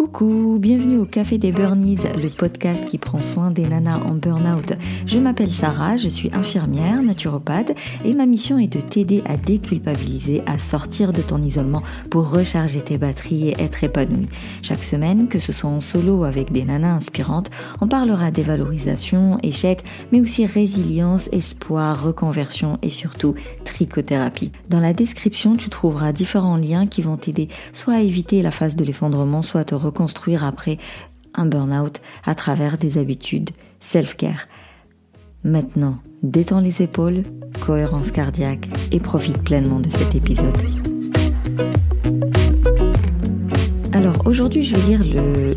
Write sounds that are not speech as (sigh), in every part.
Coucou, bienvenue au Café des Burnies, le podcast qui prend soin des nanas en burn-out. Je m'appelle Sarah, je suis infirmière, naturopathe et ma mission est de t'aider à déculpabiliser, à sortir de ton isolement pour recharger tes batteries et être épanouie. Chaque semaine, que ce soit en solo avec des nanas inspirantes, on parlera dévalorisation, échec, mais aussi résilience, espoir, reconversion et surtout trichothérapie. Dans la description, tu trouveras différents liens qui vont t'aider soit à éviter la phase de l'effondrement, soit à te reconstruire après un burn-out à travers des habitudes self-care. Maintenant, détends les épaules, cohérence cardiaque et profite pleinement de cet épisode. Alors aujourd'hui, je vais lire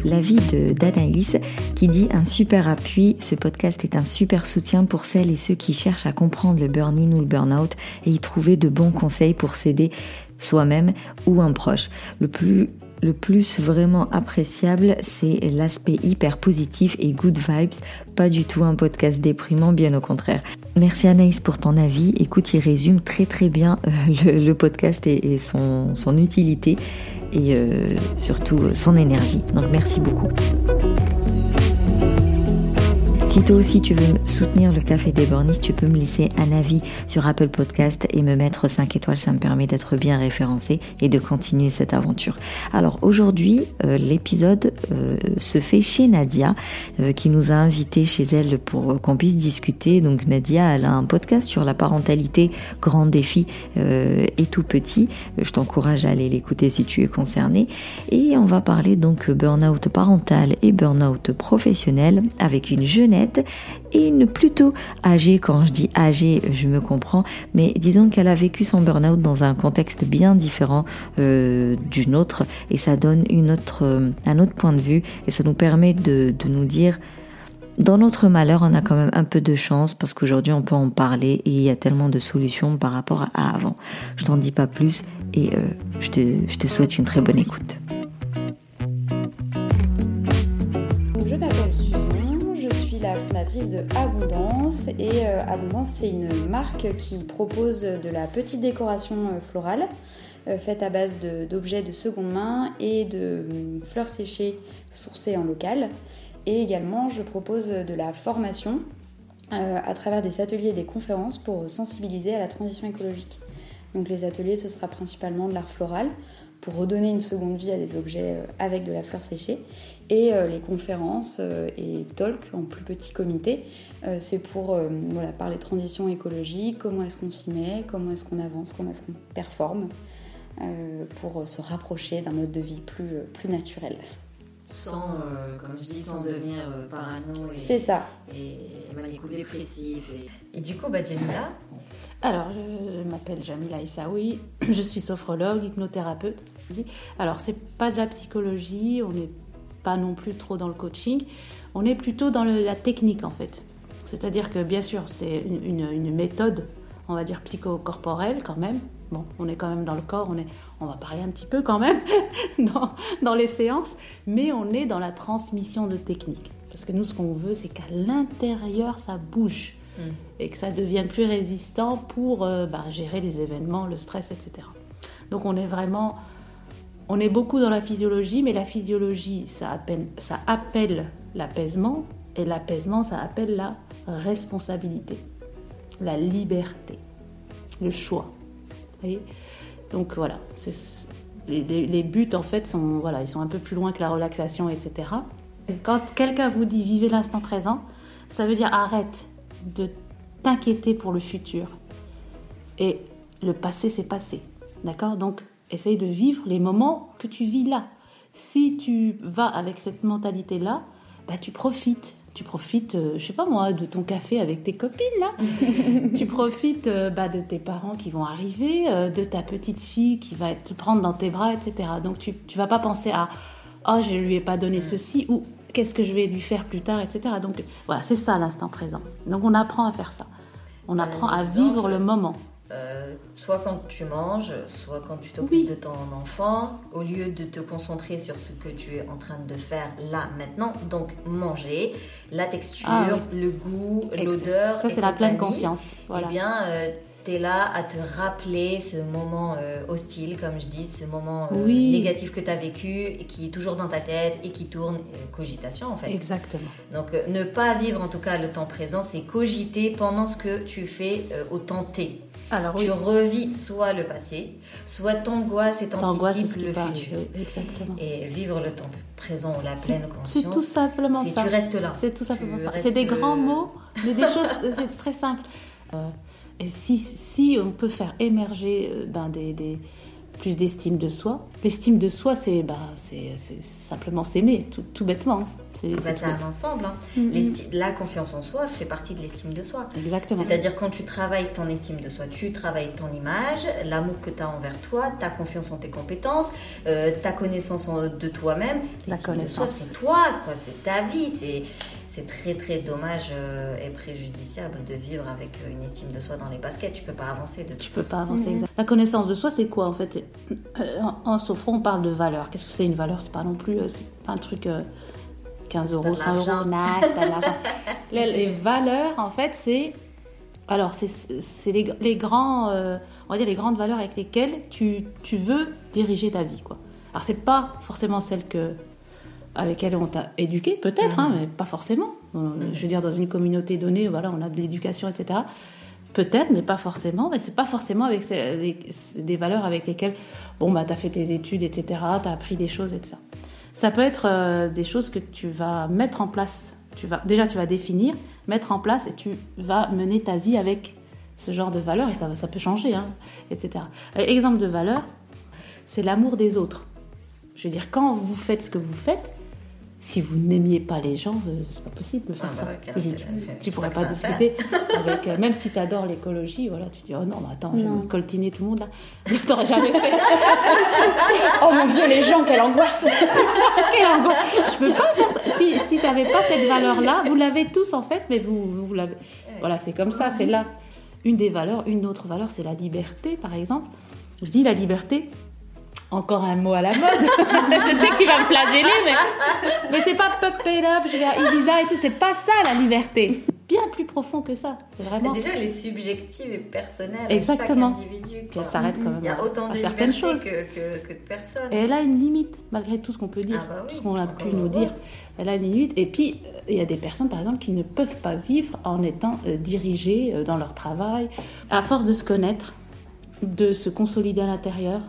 l'avis d'Anaïs qui dit un super appui. Ce podcast est un super soutien pour celles et ceux qui cherchent à comprendre le burn-in ou le burn-out et y trouver de bons conseils pour s'aider soi-même ou un proche. Le plus le plus vraiment appréciable, c'est l'aspect hyper positif et good vibes. Pas du tout un podcast déprimant, bien au contraire. Merci Anaïs pour ton avis. Écoute, il résume très très bien euh, (laughs) le, podcast et, son, utilité et euh, surtout son énergie. Donc merci beaucoup. Si toi aussi tu veux soutenir le Café des Bornis, tu peux me laisser un avis sur Apple Podcast et me mettre 5 étoiles. Ça me permet d'être bien référencé et de continuer cette aventure. Alors aujourd'hui, euh, l'épisode euh, se fait chez Nadia, euh, qui nous a invités chez elle pour qu'on puisse discuter. Donc Nadia, elle a un podcast sur la parentalité, grand défi et tout petit. Je t'encourage à aller l'écouter si tu es concerné. Et on va parler donc burn-out parental et burn-out professionnel avec une jeunesse et une plutôt âgée. Quand je dis âgée, je me comprends, mais disons qu'elle a vécu son burn-out dans un contexte bien différent euh, du nôtre et ça donne une autre, euh, un autre point de vue et ça nous permet de, de nous dire dans notre malheur, on a quand même un peu de chance parce qu'aujourd'hui on peut en parler et il y a tellement de solutions par rapport à avant. Je t'en dis pas plus et euh, je, te, je te souhaite une très bonne écoute. De Abondance et euh, Abondance c'est une marque qui propose de la petite décoration euh, florale euh, faite à base d'objets de, seconde main et de fleurs séchées sourcées en local et également je propose de la formation à travers des ateliers et des conférences pour sensibiliser à la transition écologique. Donc les ateliers ce sera principalement de l'art floral pour redonner une seconde vie à des objets euh, avec de la fleur séchée. Et euh, les conférences euh, et talks en plus petit comité, c'est pour voilà, parler transition écologique, comment est-ce qu'on s'y met, comment est-ce qu'on avance, comment est-ce qu'on performe, pour se rapprocher d'un mode de vie plus, plus naturel sans, comme je dis, sans devenir parano et, c'est ça. et dépressif Et... et... du coup, bah, Jamila Alors, je m'appelle Jamila Issaoui, je suis sophrologue, hypnothérapeute. Alors, c'est pas de la psychologie, on n'est pas non plus trop dans le coaching, on est plutôt dans la technique en fait. C'est-à-dire que bien sûr, c'est une, méthode, on va dire psychocorporelle quand même. Bon, on est quand même dans le corps, on, est, on va parler un petit peu quand même (laughs) dans, dans les séances, mais on est dans la transmission de technique. Parce que nous, ce qu'on veut, c'est qu'à l'intérieur, ça bouge mm. et que ça devienne plus résistant pour euh, bah, gérer les événements, le stress, etc. Donc on est vraiment on est beaucoup dans la physiologie, mais la physiologie, ça appelle, ça appelle l'apaisement, et l'apaisement, ça appelle la responsabilité, la liberté, le choix. Donc voilà, les, buts en fait sont, voilà, ils sont un peu plus loin que la relaxation, etc. Quand quelqu'un vous dit vivez l'instant présent, ça veut dire arrête de t'inquiéter pour le futur. Et le passé, c'est passé. D'accord? Donc Essaye de vivre les moments que tu vis là. Si tu vas avec cette mentalité-là, bah, tu profites. Tu profites, euh, je sais pas moi, de ton café avec tes copines là. (laughs) tu profites euh, bah, de tes parents qui vont arriver, euh, de ta petite fille qui va te prendre dans tes bras, etc. Donc tu ne vas pas penser à oh je lui ai pas donné ceci ou qu'est-ce que je vais lui faire plus tard, etc. Donc voilà, c'est ça l'instant présent. Donc on apprend à faire ça. On apprend à vivre le moment. Euh, soit quand tu manges, soit quand tu t'occupes de ton enfant, au lieu de te concentrer sur ce que tu es en train de faire là, maintenant. Donc, manger, la texture, ah le goût, l'odeur. Ça, c'est la pleine conscience. Voilà. Eh bien, euh, tu es là à te rappeler ce moment euh, hostile, comme je dis, ce moment euh, Oui. négatif que tu as vécu et qui est toujours dans ta tête et qui tourne, cogitation en fait. Exactement. Donc ne pas vivre en tout cas le temps présent, c'est cogiter pendant ce que tu fais au temps T. Alors Tu revis soit le passé, soit t'angoisses et t'anticipes le futur. Exactement. Et vivre le temps présent ou la pleine C'est conscience. tout simplement c'est ça. tu restes là. C'est tout simplement Tu ça. C'est des grands euh, mots, mais des (laughs) choses, c'est très simple. Euh, et si, si on peut faire émerger euh, ben, des, des- plus d'estime de soi, l'estime de soi, c'est ben, c'est c'est simplement s'aimer, tout, tout bêtement. C'est Bah, un ensemble. hein. Mhm. L'esti- La confiance en soi fait partie de l'estime de soi. Exactement. C'est-à-dire quand tu travailles ton estime de soi, tu travailles ton image, l'amour que tu as envers toi, ta confiance en tes compétences, euh, ta connaissance en- de toi-même. La L'estime de soi, connaissance. c'est toi, quoi, c'est ta vie. C'est, c'est très très dommage euh, et préjudiciable de vivre avec euh, une estime de soi dans les baskets. Tu peux pas avancer de toute Tu peux façon. pas avancer. exact. La connaissance de soi, c'est quoi en fait? Euh, en, en sophro, on parle de valeur. Qu'est-ce que c'est une valeur? C'est pas non plus, euh, c'est pas un truc euh, 15 pas euros, de 100 euros, l'argent. non, c'est pas de l'argent. (laughs) les, les valeurs, en fait, c'est alors c'est c'est les, les grands, euh, on va dire les grandes valeurs avec lesquelles tu, tu veux diriger ta vie, quoi. Alors c'est pas forcément celles que avec lesquelles on t'a éduqué, peut-être, hein, mais pas forcément. Euh, Je veux dire, dans une communauté donnée, voilà, on a de l'éducation, etc. Peut-être, mais pas forcément. Mais c'est pas forcément avec ces- avec des valeurs avec lesquelles, bon, bah, t'as fait tes études, etc. T'as appris des choses, etc. Ça peut être euh, des choses que tu vas mettre en place. Tu vas, déjà, tu vas définir, mettre en place, et tu vas mener ta vie avec ce genre de valeurs, et ça, ça peut changer, hein, etc. Exemple de valeur, c'est l'amour des autres. Je veux dire, quand vous faites ce que vous faites, si vous n'aimiez pas les gens, euh, c'est pas possible de faire Ah bah ça. c'est- tu, tu pourrais pas discuter (laughs) avec, euh, même si tu adores l'écologie, voilà, tu dis oh non, mais attends, je Non. vais coltiner tout le monde là. (laughs) T'aurais jamais fait. (laughs) Oh mon dieu, les gens, quelle angoisse Quelle angoisse. Je peux pas faire ça. Si, si tu n'avais pas cette valeur-là, vous l'avez tous en fait, mais vous, vous l'avez. Voilà, c'est comme ça, c'est là. Une des valeurs, une autre valeur, c'est la liberté, par exemple. Je dis la liberté, encore un mot à la mode. (laughs) je sais que tu vas me flageller, mais, mais c'est pas pop it up, je vais à Ibiza et tout, c'est pas ça la liberté. Bien plus profond que ça, c'est vraiment. déjà elle est subjective et personnelle Exactement. à chaque individu. Puis elle s'arrête quand même Il y a autant de certaines choses. que, que, que de personnes. Et elle a une limite, malgré tout ce qu'on peut dire, Ah bah oui, tout ce qu'on a pu nous dire. Elle a une limite. Et puis, euh, il y a des personnes, par exemple, qui ne peuvent pas vivre en étant euh, dirigées euh, dans leur travail. À force de se connaître, de se consolider à l'intérieur,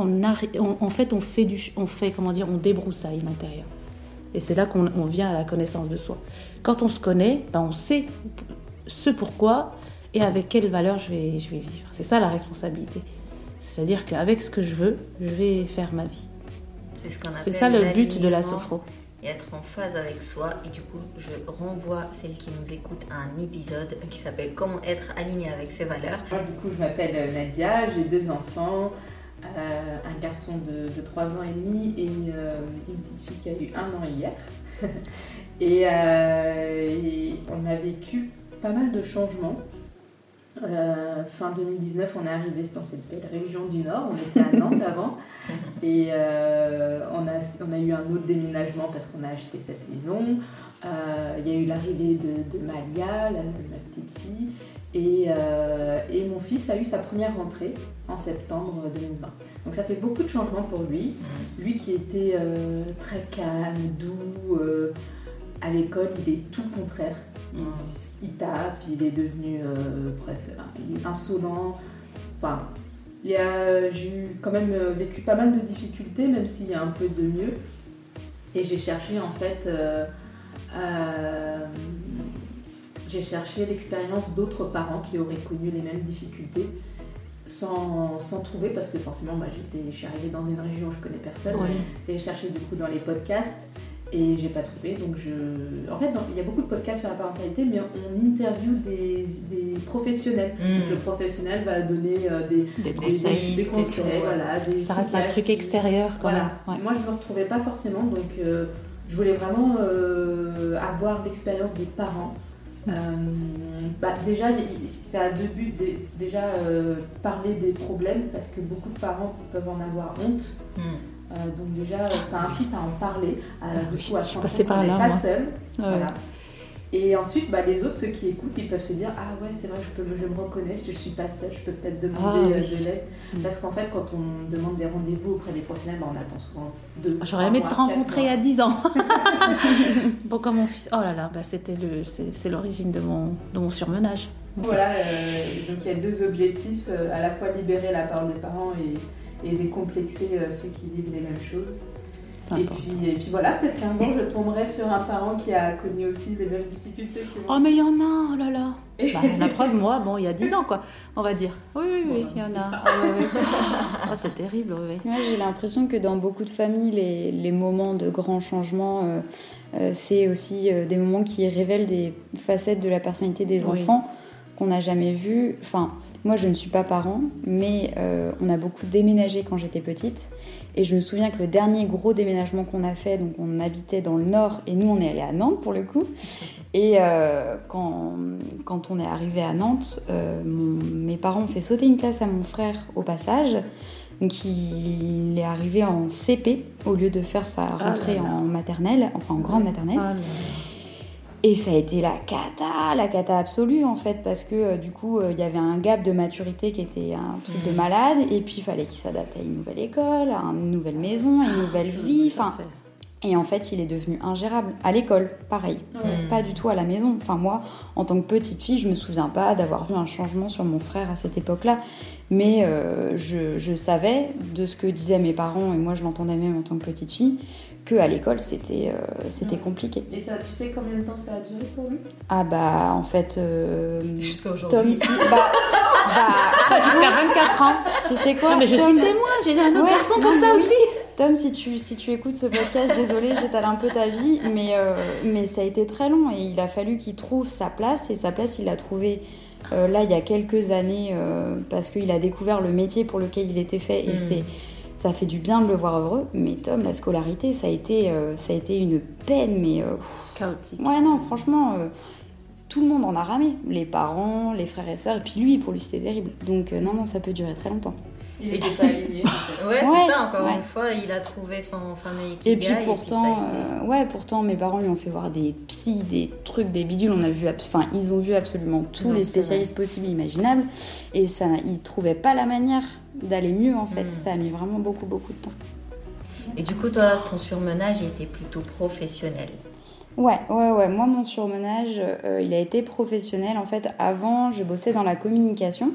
on on- en fait, on fait, du, on fait, comment dire, on débroussaille l'intérieur. Et c'est là qu'on on vient à la connaissance de soi. Quand on se connaît, ben, on sait ce pourquoi et avec quelles valeurs je vais, je vais vivre. C'est ça la responsabilité. C'est-à-dire qu'avec ce que je veux, je vais faire ma vie. C'est ce qu'on C'est appelle ça le but de la sophro. Et être en phase avec soi. Et du coup, je renvoie celles qui nous écoutent à un épisode qui s'appelle Comment être aligné avec ses valeurs. Moi, du coup, je m'appelle Nadia, j'ai deux enfants, euh, un garçon de, de 3 ans et demi et une, euh, une petite fille qui a eu un an hier. (laughs) et, euh, et on a vécu pas mal de changements. Euh, fin 2019, on est arrivé dans cette belle région du Nord. On était à Nantes (laughs) avant. Et on, a, on a eu un autre déménagement parce qu'on a acheté cette maison. Il y a eu l'arrivée de, de Malia, la- ma petite fille. Et, euh, et mon fils a eu sa première rentrée en septembre 2020. Donc ça fait beaucoup de changements pour lui. Lui qui était euh, très calme, doux, euh, à l'école, il est tout le contraire. Il, il tape, il est devenu presque il est insolent. Enfin, j'ai eu quand même vécu pas mal de difficultés, même s'il y a un peu de mieux. Et j'ai cherché en fait, j'ai cherché l'expérience d'autres parents qui auraient connu les mêmes difficultés. Sans, sans trouver parce que forcément moi j'étais je suis arrivée dans une région où je connais personne et j'ai cherché du coup dans les podcasts et j'ai pas trouvé donc je en fait il y a beaucoup de podcasts sur la parentalité mais on interview des, des professionnels Mm. le professionnel va donner euh, des, Des conseils. des tout, conseils, ouais. voilà, des Ça reste un truc extérieur quand Voilà. même. Ouais. Moi, je ne me retrouvais pas forcément, donc euh, je voulais vraiment euh, avoir l'expérience des parents. Euh, bah, déjà, ça a deux buts. Dé- Déjà, euh, parler des problèmes, parce que beaucoup de parents peuvent en avoir honte. Mm. Euh, donc déjà, ça incite à en parler. Euh, du oui, coup, à je suis passée par là, pas seul. Ouais. Voilà. Et ensuite, bah, les autres, ceux qui écoutent, ils peuvent se dire Ah ouais, c'est vrai, je, peux, je me reconnais, je suis pas seule, je peux peut-être demander Ah, euh, oui. de l'aide. Mm. Parce qu'en fait, quand on demande des rendez-vous auprès des professionnels, bah, on attend souvent deux. J'aurais aimé te rencontrer a 10 ans. (laughs) (laughs) bon, comme mon fils. Oh là là, bah, c'était le, c'est, l'origine de mon, de mon surmenage. Voilà, euh, donc il y a deux objectifs euh, à la fois libérer la parole des parents et, et décomplexer ceux qui vivent les mêmes choses. Et puis, et puis voilà, peut-être qu'un jour je tomberai sur un parent qui a connu aussi les mêmes difficultés que moi. Oh, mais il y en a, oh là là. Bah, la preuve, moi, bon, il y a 10 ans, quoi, on va dire. Oui, oui, oui, Bon, il y en a. (laughs) Oh, c'est terrible, oui. j'ai l'impression que dans beaucoup de familles, les, les moments de grands changements, euh, euh, c'est aussi euh, des moments qui révèlent des facettes de la personnalité des Oui. enfants qu'on n'a jamais vues. Enfin, moi, je ne suis pas parent, mais euh, on a beaucoup déménagé quand j'étais petite. Et je me souviens que le dernier gros déménagement qu'on a fait, donc on habitait dans le nord et nous on est allé à Nantes pour le coup. Et euh, quand, quand on est arrivé à Nantes, euh, mon- mes parents ont fait sauter une classe à mon frère au passage. Donc il est arrivé en CP au lieu de faire sa Ah rentrée là là. en maternelle, enfin en grande maternelle. Ah. Et ça a été la cata, la cata absolue en fait, parce que euh, du coup euh, il y avait un gap de maturité qui était un truc de malade, et puis il fallait qu'il s'adapte à une nouvelle école, à une nouvelle maison, à une nouvelle vie. Enfin, et en fait il est devenu ingérable. À l'école, pareil. Mm. Pas du tout à la maison. Enfin, moi, en tant que petite fille, je me souviens pas d'avoir vu un changement sur mon frère à cette époque-là. Mais euh, je, je savais de ce que disaient mes parents, et moi je l'entendais même en tant que petite fille, que à l'école c'était euh, c'était compliqué. Et ça, tu sais combien de temps ça a duré pour lui? Ah bah en fait. euh, Jusqu'à Tom, aujourd'hui. si- bah, bah, Jusqu'à 24 ans. tu sais quoi Ah, mais je suis Tom, le témoin, j'ai un autre Ouais, garçon non, comme ça oui. aussi. Tom, si tu, si tu écoutes ce podcast, désolé, j'étale un peu ta vie, mais, euh, mais ça a été très long et il a fallu qu'il trouve sa place et sa place, il l'a trouvée euh, là il y a quelques années euh, parce qu'il a découvert le métier pour lequel il était fait et Mm. c'est ça fait du bien de le voir heureux. Mais Tom, la scolarité, ça a été, euh, ça a été une peine, mais euh, Chaotique. ouais non, franchement. euh, tout le monde en a ramé, les parents, les frères et sœurs, et puis lui, pour lui, c'était terrible. Donc, euh, non, non, ça peut durer très longtemps. Il était pas aligné. Ouais, (laughs) Ouais, c'est ça, encore ouais. une fois, il a trouvé son fameux Et ikigai. puis pourtant, été- euh, ouais, pourtant mes parents lui ont fait voir des psys, des trucs, des bidules. On a vu, enfin, ils ont vu absolument tous Non, les spécialistes possibles, et imaginables, et ça, ils trouvaient pas la manière d'aller mieux en fait. Mm. Ça a mis vraiment beaucoup, beaucoup de temps. Et du coup, toi, ton surmenage il était plutôt professionnel. Ouais, ouais, ouais. Moi, mon surmenage, euh, il a été professionnel. En fait, avant, je bossais dans la communication.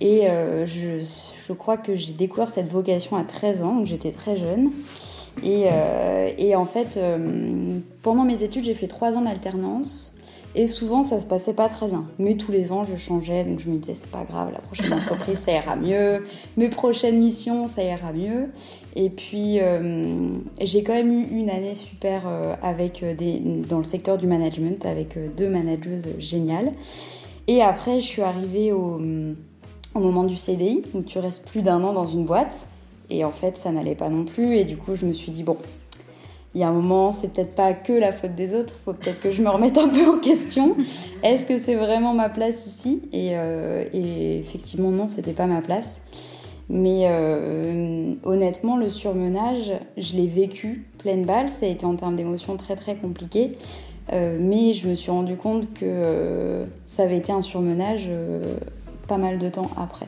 Et euh, je, je crois que j'ai découvert cette vocation à 13 ans, donc j'étais très jeune. Et, euh, et en fait, pendant mes études, j'ai fait 3 ans d'alternance. Et souvent, ça se passait pas très bien. Mais tous les ans, je changeais. Donc je me disais, c'est pas grave, la prochaine entreprise, ça ira mieux. Mes prochaines missions, ça ira mieux. Et puis, euh, j'ai quand même eu une année super euh, avec euh, des, dans le secteur du management avec deux manageuses géniales. Et après, je suis arrivée au moment du CDI où tu restes plus d'un an dans une boîte. Et en fait, ça n'allait pas non plus. Et du coup, je me suis dit, bon, il y a un moment, c'est peut-être pas que la faute des autres, faut peut-être que je me remette un peu en question. Est-ce que c'est vraiment ma place ici? Et, euh, et effectivement, non, c'était pas ma place. Mais euh, honnêtement, le surmenage, je l'ai vécu pleine balle. Ça a été en termes d'émotions très très compliqué. Euh, mais je me suis rendu compte que ça avait été un surmenage pas mal de temps après.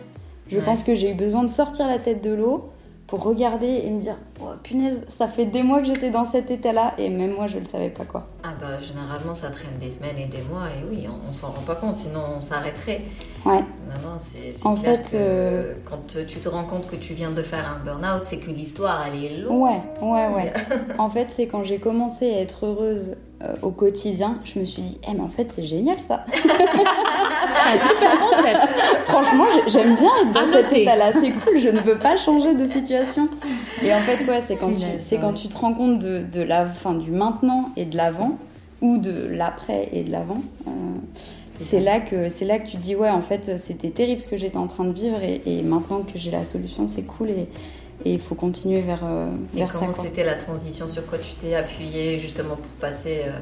Je Ouais. pense que j'ai eu besoin de sortir la tête de l'eau pour regarder et me dire oh, punaise, ça fait des mois que j'étais dans cet état-là et même moi je le savais pas quoi. Ah bah généralement ça traîne des semaines et des mois et oui on, on s'en rend pas compte sinon on s'arrêterait. Ouais. Non non c'est En clair fait, que euh, quand tu te rends compte que tu viens de faire un burn-out c'est que l'histoire elle est longue. Ouais, ouais, ouais. (laughs) en fait, c'est quand j'ai commencé à être heureuse euh, au quotidien, je me suis dit, eh, mais en fait, c'est génial ça. (laughs) C'est un super concept. Franchement, j'ai- j'aime bien être dans cet état-là. C'est cool, je ne veux pas changer de situation. Et en fait, c'est quand, tu, Punaise, c'est ouais. quand tu te rends compte de, de la, fin, du maintenant et de l'avant, ou de l'après et de l'avant. euh, c'est là que c'est là que tu te dis ouais en fait c'était terrible ce que j'étais en train de vivre et, et maintenant que j'ai la solution c'est cool et et il faut continuer vers euh, Et vers ça comment quoi. c'était la transition Sur quoi tu t'es appuyé justement pour passer, euh,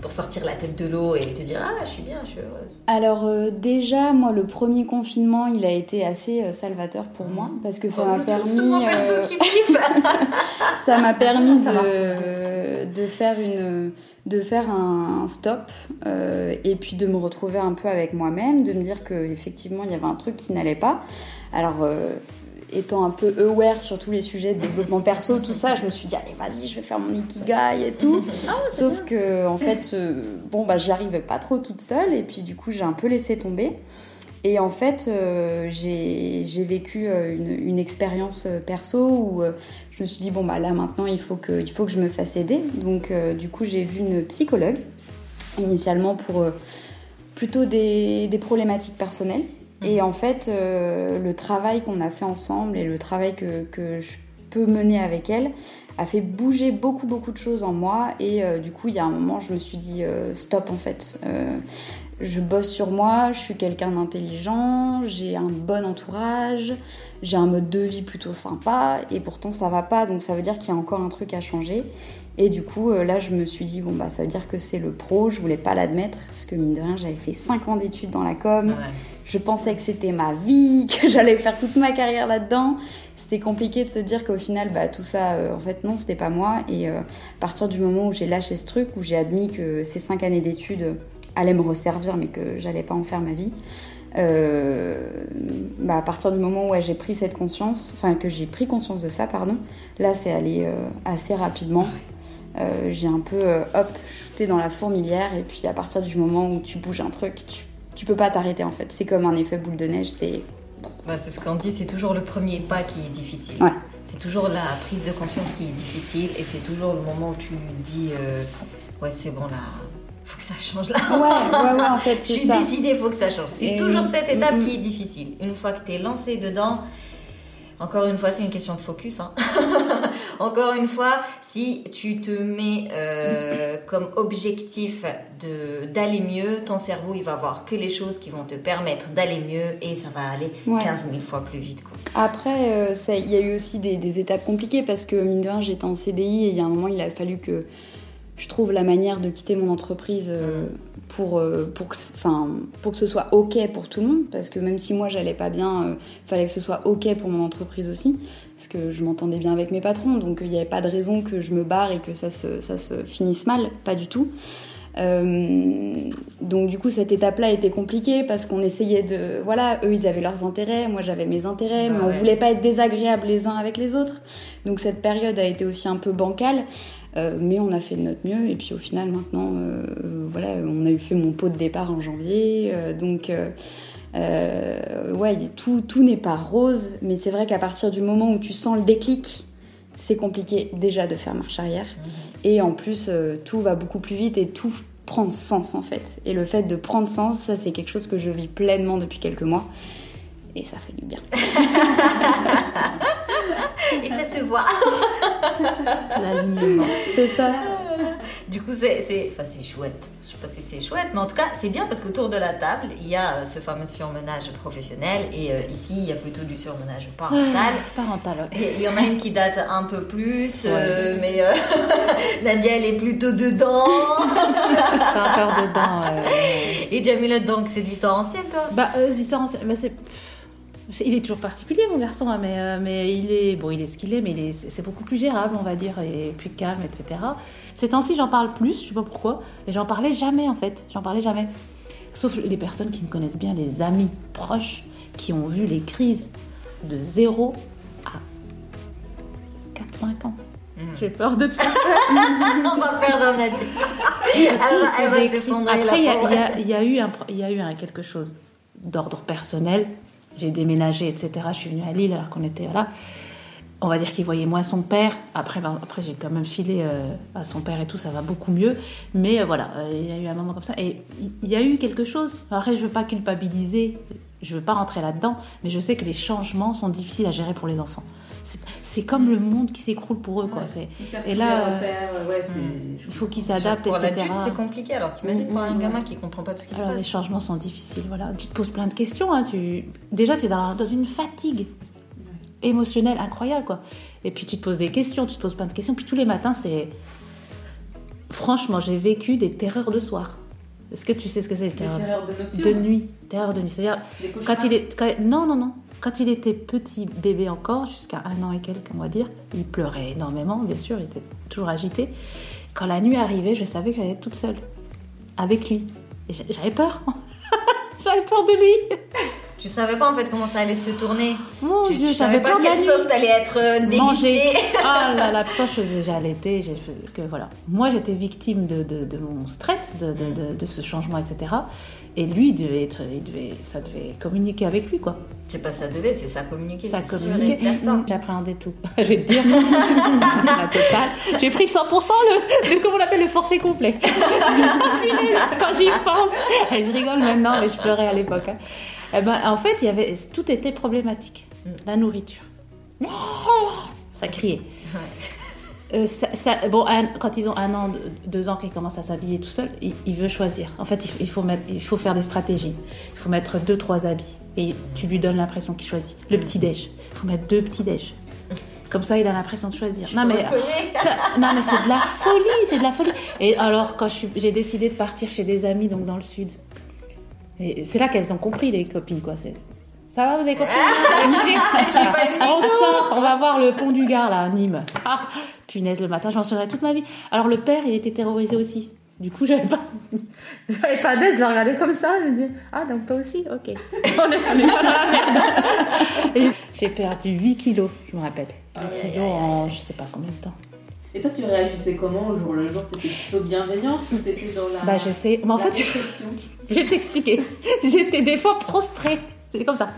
pour sortir la tête de l'eau et te dire ah je suis bien, je suis heureuse. Alors euh, déjà, moi, le premier confinement, il a été assez euh, salvateur pour moi parce que ça m'a Oh, permis, mon perso euh, qui (laughs) ça m'a permis Ça de, de faire une, de faire un, stop euh, et puis de me retrouver un peu avec moi-même, de me dire qu'effectivement il y avait un truc qui n'allait pas. Alors étant un peu aware sur tous les sujets de développement perso, tout ça, je me suis dit allez vas-y je vais faire mon ikigai et tout. (laughs) Ah, Sauf que en fait euh, bon bah j'y arrivais pas trop toute seule et puis du coup j'ai un peu laissé tomber. Et en fait, j'ai vécu une, une expérience perso où je me suis dit bon bah là maintenant il faut que il faut que je me fasse aider. Donc euh, du coup j'ai vu une psychologue initialement pour euh, plutôt des, des, problématiques personnelles. Et mhm. en fait euh, le travail qu'on a fait ensemble et le travail que, que, je peux mener avec elle a fait bouger beaucoup beaucoup de choses en moi. Et du coup il y a un moment je me suis dit stop en fait je bosse sur moi, je suis quelqu'un d'intelligent, j'ai un bon entourage, j'ai un mode de vie plutôt sympa et pourtant ça va pas donc ça veut dire qu'il y a encore un truc à changer. Et du coup euh, là je me suis dit bon bah ça veut dire que c'est le pro, je voulais pas l'admettre parce que mine de rien j'avais fait 5 ans d'études dans la com. Je pensais que c'était ma vie, (laughs) que j'allais faire toute ma carrière là-dedans. C'était compliqué de se dire qu'au final, bah, tout ça, euh, en fait, non, c'était pas moi. Et euh, à partir du moment où j'ai lâché ce truc, où j'ai admis que ces cinq années d'études, allait me resservir, mais que j'allais pas en faire ma vie. Euh, bah à partir du moment où j'ai pris cette conscience, enfin que j'ai pris conscience de ça, pardon, là c'est allé assez rapidement. J'ai un peu, hop, shooté dans la fourmilière, et puis à partir du moment où tu bouges un truc, tu, tu peux pas t'arrêter en fait. C'est comme un effet boule de neige, c'est. Bah, c'est ce qu'on dit, c'est toujours le premier pas qui est difficile. C'est toujours la prise de conscience qui est difficile, et c'est toujours le moment où tu dis, ouais, c'est bon là faut que ça change là. Ouais, ouais, ouais, en fait, (laughs) Je suis décidée, faut que ça change. C'est toujours cette étape mm, mm. qui est difficile. Une fois que tu es lancé dedans, encore une fois, c'est une question de focus. Hein. (laughs) encore une fois, si tu te mets euh, comme objectif d'aller mieux, ton cerveau, il va voir que les choses qui vont te permettre d'aller mieux et ça va aller 15 000 fois plus vite. Quoi. Après, euh, il y a eu aussi des, des, étapes compliquées parce que, mine de rien, j'étais en CDI et il y a un moment, il a fallu que je trouve la manière de quitter mon entreprise euh, pour, euh, pour, que, enfin, pour que ce soit OK pour tout le monde, parce que même si moi j'allais pas bien, il euh, fallait que ce soit OK pour mon entreprise aussi, parce que je m'entendais bien avec mes patrons, donc il n'y avait pas de raison que je me barre et que ça se, ça se finisse mal, pas du tout. Donc du coup cette étape-là était compliquée parce qu'on essayait de voilà eux ils avaient leurs intérêts moi j'avais mes intérêts mais on voulait pas être désagréables les uns avec les autres. Donc cette période a été aussi un peu bancale euh, mais on a fait de notre mieux. Et puis au final maintenant euh, voilà on a eu fait mon pot de départ en janvier euh, donc ouais tout, tout n'est pas rose mais c'est vrai qu'à partir du moment où tu sens le déclic c'est compliqué déjà de faire marche arrière. Mmh. et en plus tout va beaucoup plus vite et tout prend sens en fait et le fait de prendre sens ça c'est quelque chose que je vis pleinement depuis quelques mois et ça fait du bien (laughs) et ça se voit. L'alignement. C'est ça. Du coup, c'est chouette. Je sais pas si c'est chouette, mais en tout cas, c'est bien parce qu'autour de la table, il y a euh, ce fameux surmenage professionnel et euh, ici, il y a plutôt du surmenage parental. Ah, parental, Et il y en a une qui date un peu plus, euh, mais (laughs) Nadia, elle est plutôt dedans. (laughs) Pas encore dedans. Et Jamila, donc, c'est de l'histoire ancienne, toi? Bah, l'histoire ancienne, bah, c'est il est toujours particulier, mon garçon, hein, mais, euh, mais il est bon, il est ce qu'il est, mais c'est beaucoup plus gérable, on va dire, et plus calme, etc. Ces temps-ci, j'en parle plus, je sais pas pourquoi, mais j'en parlais jamais en fait, j'en parlais jamais. Sauf les personnes qui me connaissent bien, les amis proches, qui ont vu les crises de 0 à 4-5 ans. Hmm. J'ai peur de tout. (laughs) on va perdre Nadia. elle va, s'effondrer. Après, il y, a eu un, il y a eu un quelque chose d'ordre personnel j'ai déménagé, etc. Je suis venue à Lille alors qu'on était là. On va dire qu'il voyait moins son père. Après, ben, après j'ai quand même filé euh, à son père et tout, ça va beaucoup mieux. Mais euh, voilà, euh, il y a eu un moment comme ça. Et il y a eu quelque chose. Après, je veux pas culpabiliser, je veux pas rentrer là-dedans, mais je sais que les changements sont difficiles à gérer pour les enfants c'est comme le monde qui s'écroule pour eux. Quoi. et là, hmm. il faut qu'ils s'adaptent, etc. c'est compliqué. Alors, t'imagines pour un gamin qui comprend pas tout ce qui se passe. Les changements sont difficiles. Voilà. Tu te poses plein de questions. Hein. Tu... Déjà, tu es dans, dans une fatigue émotionnelle incroyable. Quoi. Et puis, tu te poses des questions, tu te poses plein de questions. Puis, tous les matins, c'est. Franchement, j'ai vécu des terreurs de soir. Est-ce que tu sais ce que c'est Des terreurs de de nocturne nuit, terreur de nuit. C'est-à-dire quand il est, quand- non non non, quand il était petit bébé encore, jusqu'à un an et quelques, on va dire, il pleurait énormément, bien sûr, il était toujours agité. Quand la nuit arrivait, je savais que j'allais être toute seule avec lui. J'avais peur. (laughs) j'avais peur de lui. Tu savais pas en fait comment ça allait se tourner. Mon tu, Dieu, tu savais pas quelle sauce t'allais être euh, dégustée. (laughs) Ah là là, (laughs) putain, je faisais, j'allaitais, je faisais que voilà. Moi, j'étais victime de, de, de mon stress, de, de ce changement, etc. Et lui, il devait être, il devait, ça devait communiquer avec lui, quoi. C'est pas ça devait, c'est ça communiquer. Ça communiquait. certain. J'appréhendais tout. (laughs) je vais te dire. J'ai pris 100% le, le comment on l'appelle, le forfait complet. (laughs) Quand j'y pense, Et je rigole maintenant, mais je pleurais à l'époque. hein. Eh ben, en fait, il y avait, tout était problématique. La nourriture. Ça criait. Euh, ça- ça- bon, un- quand ils ont un an, deux ans, qu'ils commencent à s'habiller tout seul, il, il veut choisir. En fait, il, faut- il faut mettre, il faut faire des stratégies. Il faut mettre deux, trois habits et tu lui donnes l'impression qu'il choisit. Le petit déj. Il faut mettre deux petits déj. Comme ça, il a l'impression de choisir. Non mais, (laughs) non mais c'est de la folie, c'est de la folie. Et alors, quand j'ai décidé de partir chez des amis, donc dans le sud, c'est là qu'elles ont compris les copines quoi. Ça va, vous avez compris (laughs) une on sort, on va voir le pont du Gard, là, à Nîmes. Ah, punaise, le matin, j'en souviendrai toute ma vie. Alors, le père, il était terrorisé aussi. Du coup, j'avais pas, (laughs) j'avais pas d'aide, je le regardais comme ça, je me dis, ah, donc toi aussi, ok. On est, (laughs) on est pas dans la merde. Et J'ai perdu 8 kilos, je me rappelle. 8 kilos en je sais pas combien de temps. Et toi, tu réagissais comment au jour le jour T'étais plutôt bienveillante ou t'étais dans la. Bah, j'essaie. Mais en la fait, dépression? (laughs) je vais t'expliquer. J'étais des fois prostrée. C'était comme ça.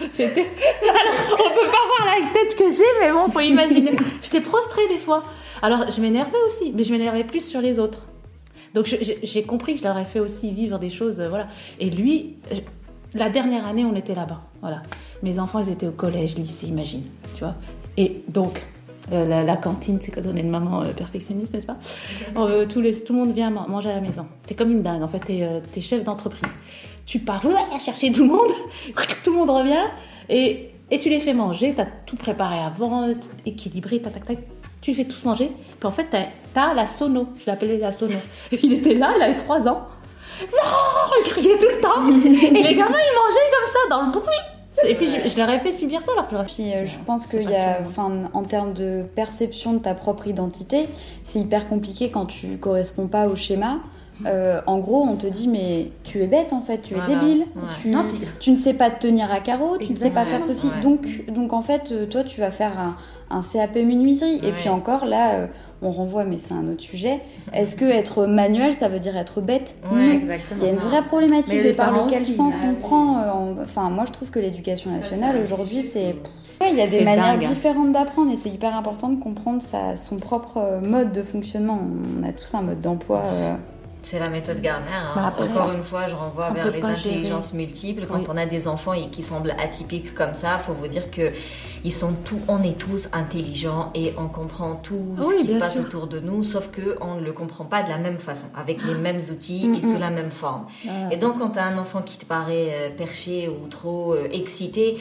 Alors, on peut pas voir la tête que j'ai, mais bon, faut imaginer. J'étais prostrée des fois. Alors, je m'énervais aussi, mais je m'énervais plus sur les autres. Donc, j'ai compris que je leur ai fait aussi vivre des choses, euh, voilà. Et lui, je- la dernière année, on était là-bas, voilà. Mes enfants, ils étaient au collège, lycée, imagine, tu vois. Et donc, euh, la, cantine, c'est donner une maman euh, perfectionniste, n'est-ce pas? Euh, tous les, Tout le monde vient man- manger à la maison. T'es comme une dingue, en fait, t'es euh, t'es chef d'entreprise. Tu pars chercher tout le monde, (laughs) tout le monde revient, et, et tu les fais manger, t'as tout préparé avant, équilibré, tac, tac, tac. Tu les fais tous manger, puis en fait, t'as t'as la sono, je l'appelais la sono. (laughs) Il était là, il avait 3 ans. Non, il criait tout le temps. Et les gamins, ils mangeaient comme ça, dans le bruit. Et puis, je, je leur ai fait subir ça, alors que j'aurais Puis euh, je pense qu'il y a, que- enfin, en termes de perception de ta propre identité, c'est hyper compliqué quand tu corresponds pas au schéma. Euh, en gros, on te dit mais tu es bête en fait, tu es Voilà, débile, ouais. tu, Non, puis- tu ne sais pas te tenir à carreau, tu ne sais pas faire ceci. ouais. Donc, donc en fait, euh, toi tu vas faire un, un CAP menuiserie. Et puis encore là, euh, on renvoie, mais c'est un autre sujet. Est-ce que être manuel, ça veut dire être bête? Ouais, exactement. Il y a une vraie problématique Mais de par lequel aussi, sens ah on oui. prend. euh, en- Enfin, moi je trouve que l'éducation nationale aujourd'hui, c'est. Ouais, il y a des manières dingue. différentes d'apprendre et c'est hyper important de comprendre sa, son propre mode de fonctionnement. On a tous un mode d'emploi. euh, C'est la méthode Gardner. hein. Bah, après Encore une fois, je renvoie vers les intelligences multiples. Quand Oui. on a des enfants et qui semblent atypiques comme ça, faut vous dire que ils sont tous, on est tous intelligents et on comprend tout Oui, ce qui se passe sûr. autour de nous, sauf que on ne le comprend pas de la même façon, avec les mêmes outils Mm, et sous mm. la même forme. Ah. Et donc, quand tu as un enfant qui te paraît euh, perché ou trop euh, excité,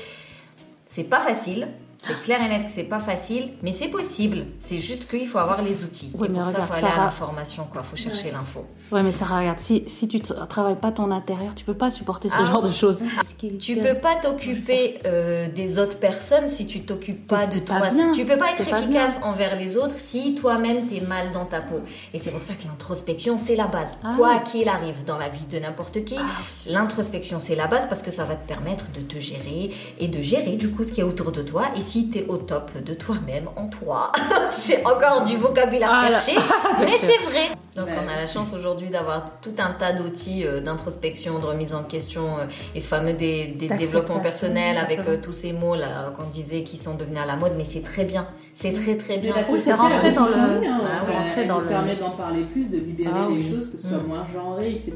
c'est pas facile. C'est clair et net que c'est pas facile, mais c'est possible. C'est juste qu'il faut avoir les outils. Oui, et mais pour ça, il regarde, faut aller à Sarah- l'information, quoi. faut chercher l'info. Ouais, mais Sarah, regarde, si, si tu ne travailles pas ton intérieur, tu peux pas supporter ce Ah. genre de choses. Tu peux pas t'occuper euh, des autres personnes si tu t'occupes pas de toi. pas bien. Tu peux pas être pas efficace envers les autres si toi-même t'es mal dans ta peau. Et c'est pour ça que l'introspection c'est la base. Ah Quoi oui. qu'il arrive dans la vie de n'importe qui, l'introspection c'est la base parce que ça va te permettre de te gérer et de gérer du coup ce qui est autour de toi. Et si t'es au top de toi-même, en toi, (laughs) c'est encore du vocabulaire Ah perché, (laughs) mais c'est vrai. Donc Ouais. on a la chance aujourd'hui d'avoir tout un tas d'outils euh, d'introspection, de remise en question euh, et ce fameux des, des D'acceptation, développement personnel avec euh, tous ces mots là qu'on disait qui sont devenus à la mode, mais c'est très bien, c'est très très bien. C'est rentré dans le- Ah, c'est ça rentré dans permet d'en parler plus, de libérer Ah les oui. choses, que ce soit Mm. moins genré, etc.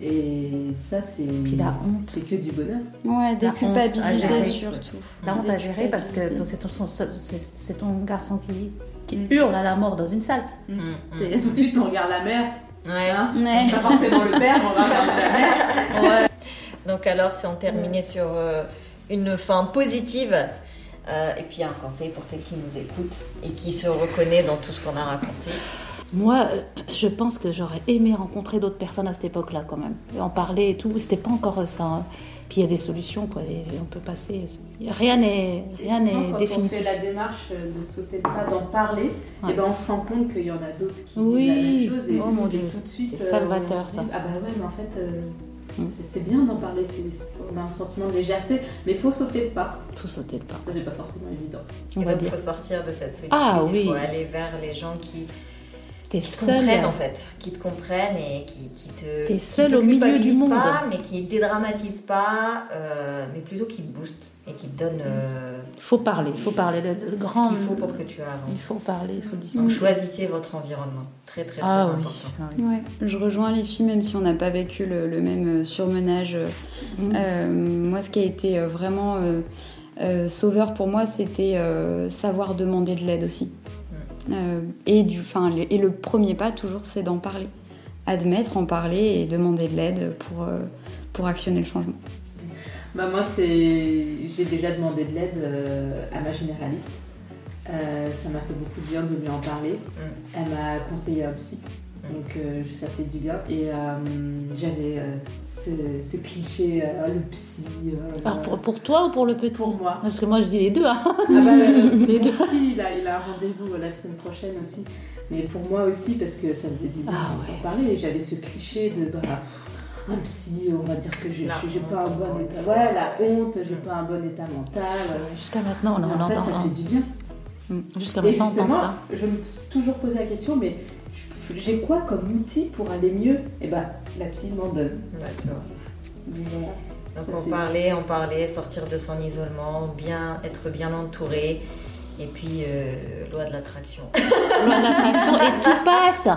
Et ça, c'est. Puis la honte. C'est que du bonheur. Ouais, La honte à déculpabiliser gérer. surtout. La honte à gérer parce que c'est ton, son seul- c'est- c'est ton garçon qui, qui Mm. hurle à la mort dans une salle. Mm, mm. Tout de suite, on regarde la mer. Ouais. Hein Ouais. Pas forcément le père, on va regarder la mer. (laughs) Donc alors si on terminait sur euh, une fin positive euh, et puis un conseil pour celles qui nous écoutent et qui se reconnaît dans tout ce qu'on a raconté. Moi, euh, je pense que j'aurais aimé rencontrer d'autres personnes à cette époque-là, quand même. En parler et tout. C'était pas encore ça. hein. Puis il y a des solutions, quoi. et on peut passer. Rien n'est rien n'est quand définitif. on fait la démarche euh, de sauter le pas, d'en parler, Ouais. et ben on se rend compte qu'il y en a d'autres qui Oui. vivent la même chose. Et, Oh mon et Dieu. tout de suite, C'est euh, salvateur, ça. Ah bah ouais, mais en fait, euh. C'est c'est bien d'en parler. on a un sentiment de légèreté, mais il faut sauter le pas. Faut sauter le pas. Ça, c'est pas forcément évident. On Et va donc, il faut sortir de cette solitude. Ah, Il oui. faut aller vers les gens qui, T'es qui te seul. comprennent en fait, qui te comprennent et qui, qui te. T'es au milieu du monde. Pas, mais qui dédramatisent pas, euh, mais plutôt qui te boostent et qui te donnent euh, Faut parler. Faut parler. Le, le grand. ce qu'il faut pour que tu Il avances. faut parler. Il faut Donc discuter. choisissez votre environnement. Très très très Ah oui. important. Ah oui. Ouais, je rejoins les filles, même si on n'a pas vécu le, le même euh, surmenage. euh, Mm. Euh, moi, ce qui a été euh, vraiment euh, euh, sauveur pour moi, c'était euh, savoir demander de l'aide aussi. Euh, et, du, enfin, le, et le premier pas, toujours, c'est d'en parler. Admettre, en parler et demander de l'aide pour, euh, pour actionner le changement. Bah moi, c'est j'ai déjà demandé de l'aide euh, à ma généraliste. Euh, ça m'a fait beaucoup de bien de lui en parler. Mm. Elle m'a conseillé un psy, Mm. donc euh, ça fait du bien. Et euh, j'avais euh, ce, ce cliché, euh, le psy. euh, Alors pour, pour toi ou pour le petit? Pour moi. Parce que moi je dis les deux. Hein. Ah bah, euh, (laughs) Les mon deux. petit, il a, un rendez-vous la semaine prochaine aussi. Mais pour moi aussi, parce que ça faisait du bien Ah d'en parler. Et j'avais ce cliché de bah, un psy, on va dire que j'ai pas un bon état. Ouais, la honte, j'ai pas un bon état mental. Jusqu'à maintenant, on, on en fait, entend. ça fait du bien. Jusqu'à Et maintenant, on ça. je me suis toujours posé la question, mais j'ai quoi comme outil pour aller mieux? Et ben, la psy m'en donne. Ouais, tu vois. Mais voilà. Donc en fait- parler, en parler, sortir de son isolement, bien être bien entouré. Et puis, euh, loi de l'attraction. (laughs) Loi de l'attraction et tout passe.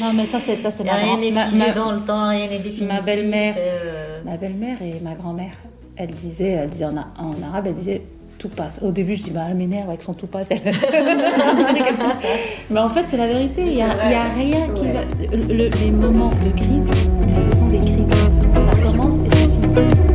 Non mais ça c'est ça c'est ma Rien n'est ma- figé ma- dans le temps, rien n'est définitif. ma belle-mère. euh, Ma belle-mère et ma grand-mère, elle disait, elle disait en, arabe, elle disait tout passe. Au début, je dis, bah, elle m'énerve avec son tout passe. Elle- (laughs) Mais en fait, c'est la vérité. Il n'y a, il y a rien qui va. le- le- les moments de crise, ce sont des crises. Ça commence et ça finit.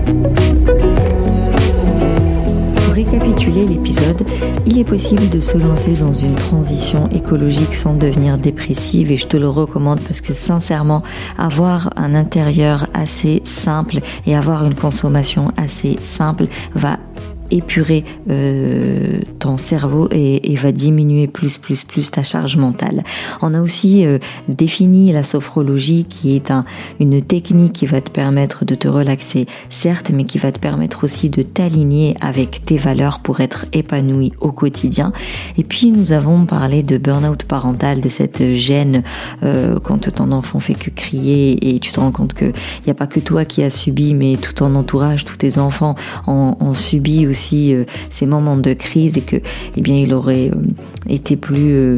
Récapituler l'épisode, il est possible de se lancer dans une transition écologique sans devenir dépressive et je te le recommande parce que sincèrement, avoir un intérieur assez simple et avoir une consommation assez simple va épurer euh, ton cerveau et, va diminuer plus plus plus ta charge mentale. On a aussi euh, défini la sophrologie qui est un, une technique qui va te permettre de te relaxer certes mais qui va te permettre aussi de t'aligner avec tes valeurs pour être épanoui au quotidien. Et puis nous avons parlé de burn-out parental, de cette gêne euh, quand ton enfant fait que crier et tu te rends compte que il n'y a pas que toi qui as subi mais tout ton entourage, tous tes enfants ont subi aussi euh, ces moments de crise et que eh bien il aurait euh, été plus euh,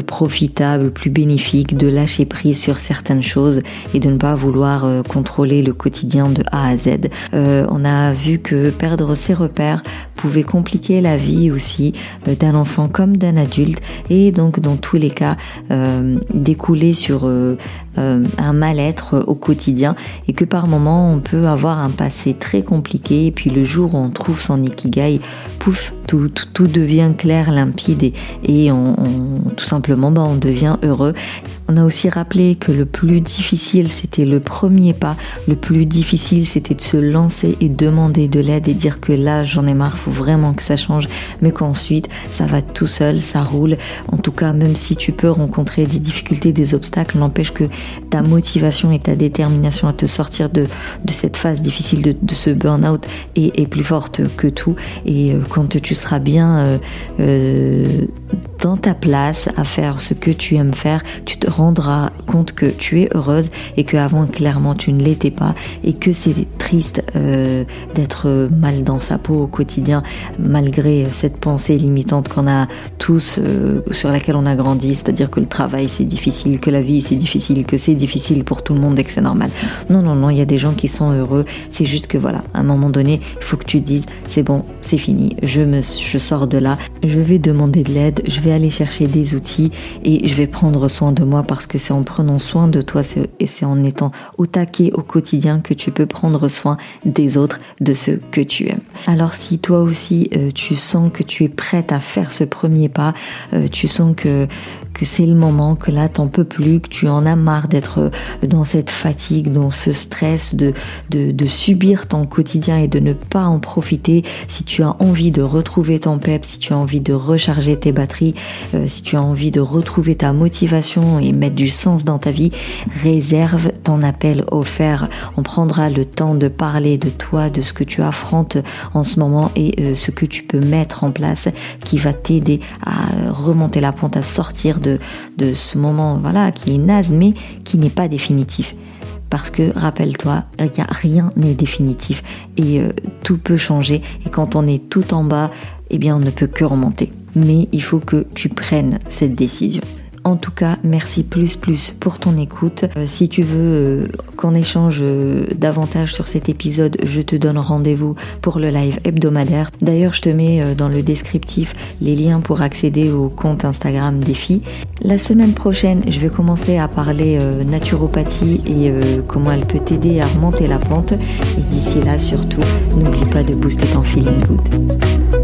profitable, plus bénéfique de lâcher prise sur certaines choses et de ne pas vouloir euh, contrôler le quotidien de A à Z. Euh, on a vu que perdre ses repères pouvait compliquer la vie aussi euh, d'un enfant comme d'un adulte et donc dans tous les cas euh, découler sur euh, euh, un mal-être au quotidien et que par moment on peut avoir un passé très compliqué et puis le jour où on trouve son ikigai, pouf, tout, tout, tout devient clair, limpide et, et on, on- tout simplement bah, on devient heureux. On a aussi rappelé que le plus difficile c'était le premier pas, le plus difficile c'était de se lancer et demander de l'aide et dire que là j'en ai marre, faut vraiment que ça change, mais qu'ensuite ça va tout seul, ça roule. En tout cas, même si tu peux rencontrer des difficultés, des obstacles, n'empêche que ta motivation et ta détermination à te sortir de, cette phase difficile, de, de ce burn-out est, plus forte que tout. Et euh, quand tu seras bien euh, euh, dans ta place à faire ce que tu aimes faire, rendras compte que tu es heureuse et que avant clairement tu ne l'étais pas et que c'est triste euh, d'être mal dans sa peau au quotidien malgré cette pensée limitante qu'on a tous euh, sur laquelle on a grandi, c'est-à-dire que le travail c'est difficile, que la vie c'est difficile, que c'est difficile pour tout le monde et que c'est normal. Non, non, non, il y a des gens qui sont heureux. C'est juste que voilà, à un moment donné, il faut que tu dises, c'est bon, c'est fini, je me, je sors de là, je vais demander de l'aide, je vais aller chercher des outils et je vais prendre soin de moi parce que c'est en prenant soin de toi et c'est en étant au taquet au quotidien que tu peux prendre soin des autres, de ceux que tu aimes. Alors si toi aussi euh, tu sens que tu es prête à faire ce premier pas, euh, tu sens que que c'est le moment, que là t'en peux plus, que tu en as marre d'être dans cette fatigue, dans ce stress, de, subir ton quotidien et de ne pas en profiter, si tu as envie de retrouver ton pep, si tu as envie de recharger tes batteries, euh, si tu as envie de retrouver ta motivation et mettre du sens dans ta vie, réserve ton appel offert. On prendra le temps de parler de toi, de ce que tu affrontes en ce moment et euh, ce que tu peux mettre en place qui va t'aider à remonter la pente, à sortir de, ce moment voilà qui est naze mais qui n'est pas définitif parce que rappelle-toi, rien n'est définitif et euh, tout peut changer. Et quand on est tout en bas, eh bien on ne peut que remonter. Mais il faut que tu prennes cette décision. En tout cas, merci plus plus pour ton écoute. Euh, si tu veux euh, qu'on échange euh, davantage sur cet épisode, je te donne rendez-vous pour le live hebdomadaire. D'ailleurs, je te mets dans le descriptif les liens pour accéder au compte Instagram des filles. La semaine prochaine, je vais commencer à parler naturopathie et comment elle peut t'aider à remonter la pente. Et d'ici là, surtout, n'oublie pas de booster ton feeling good.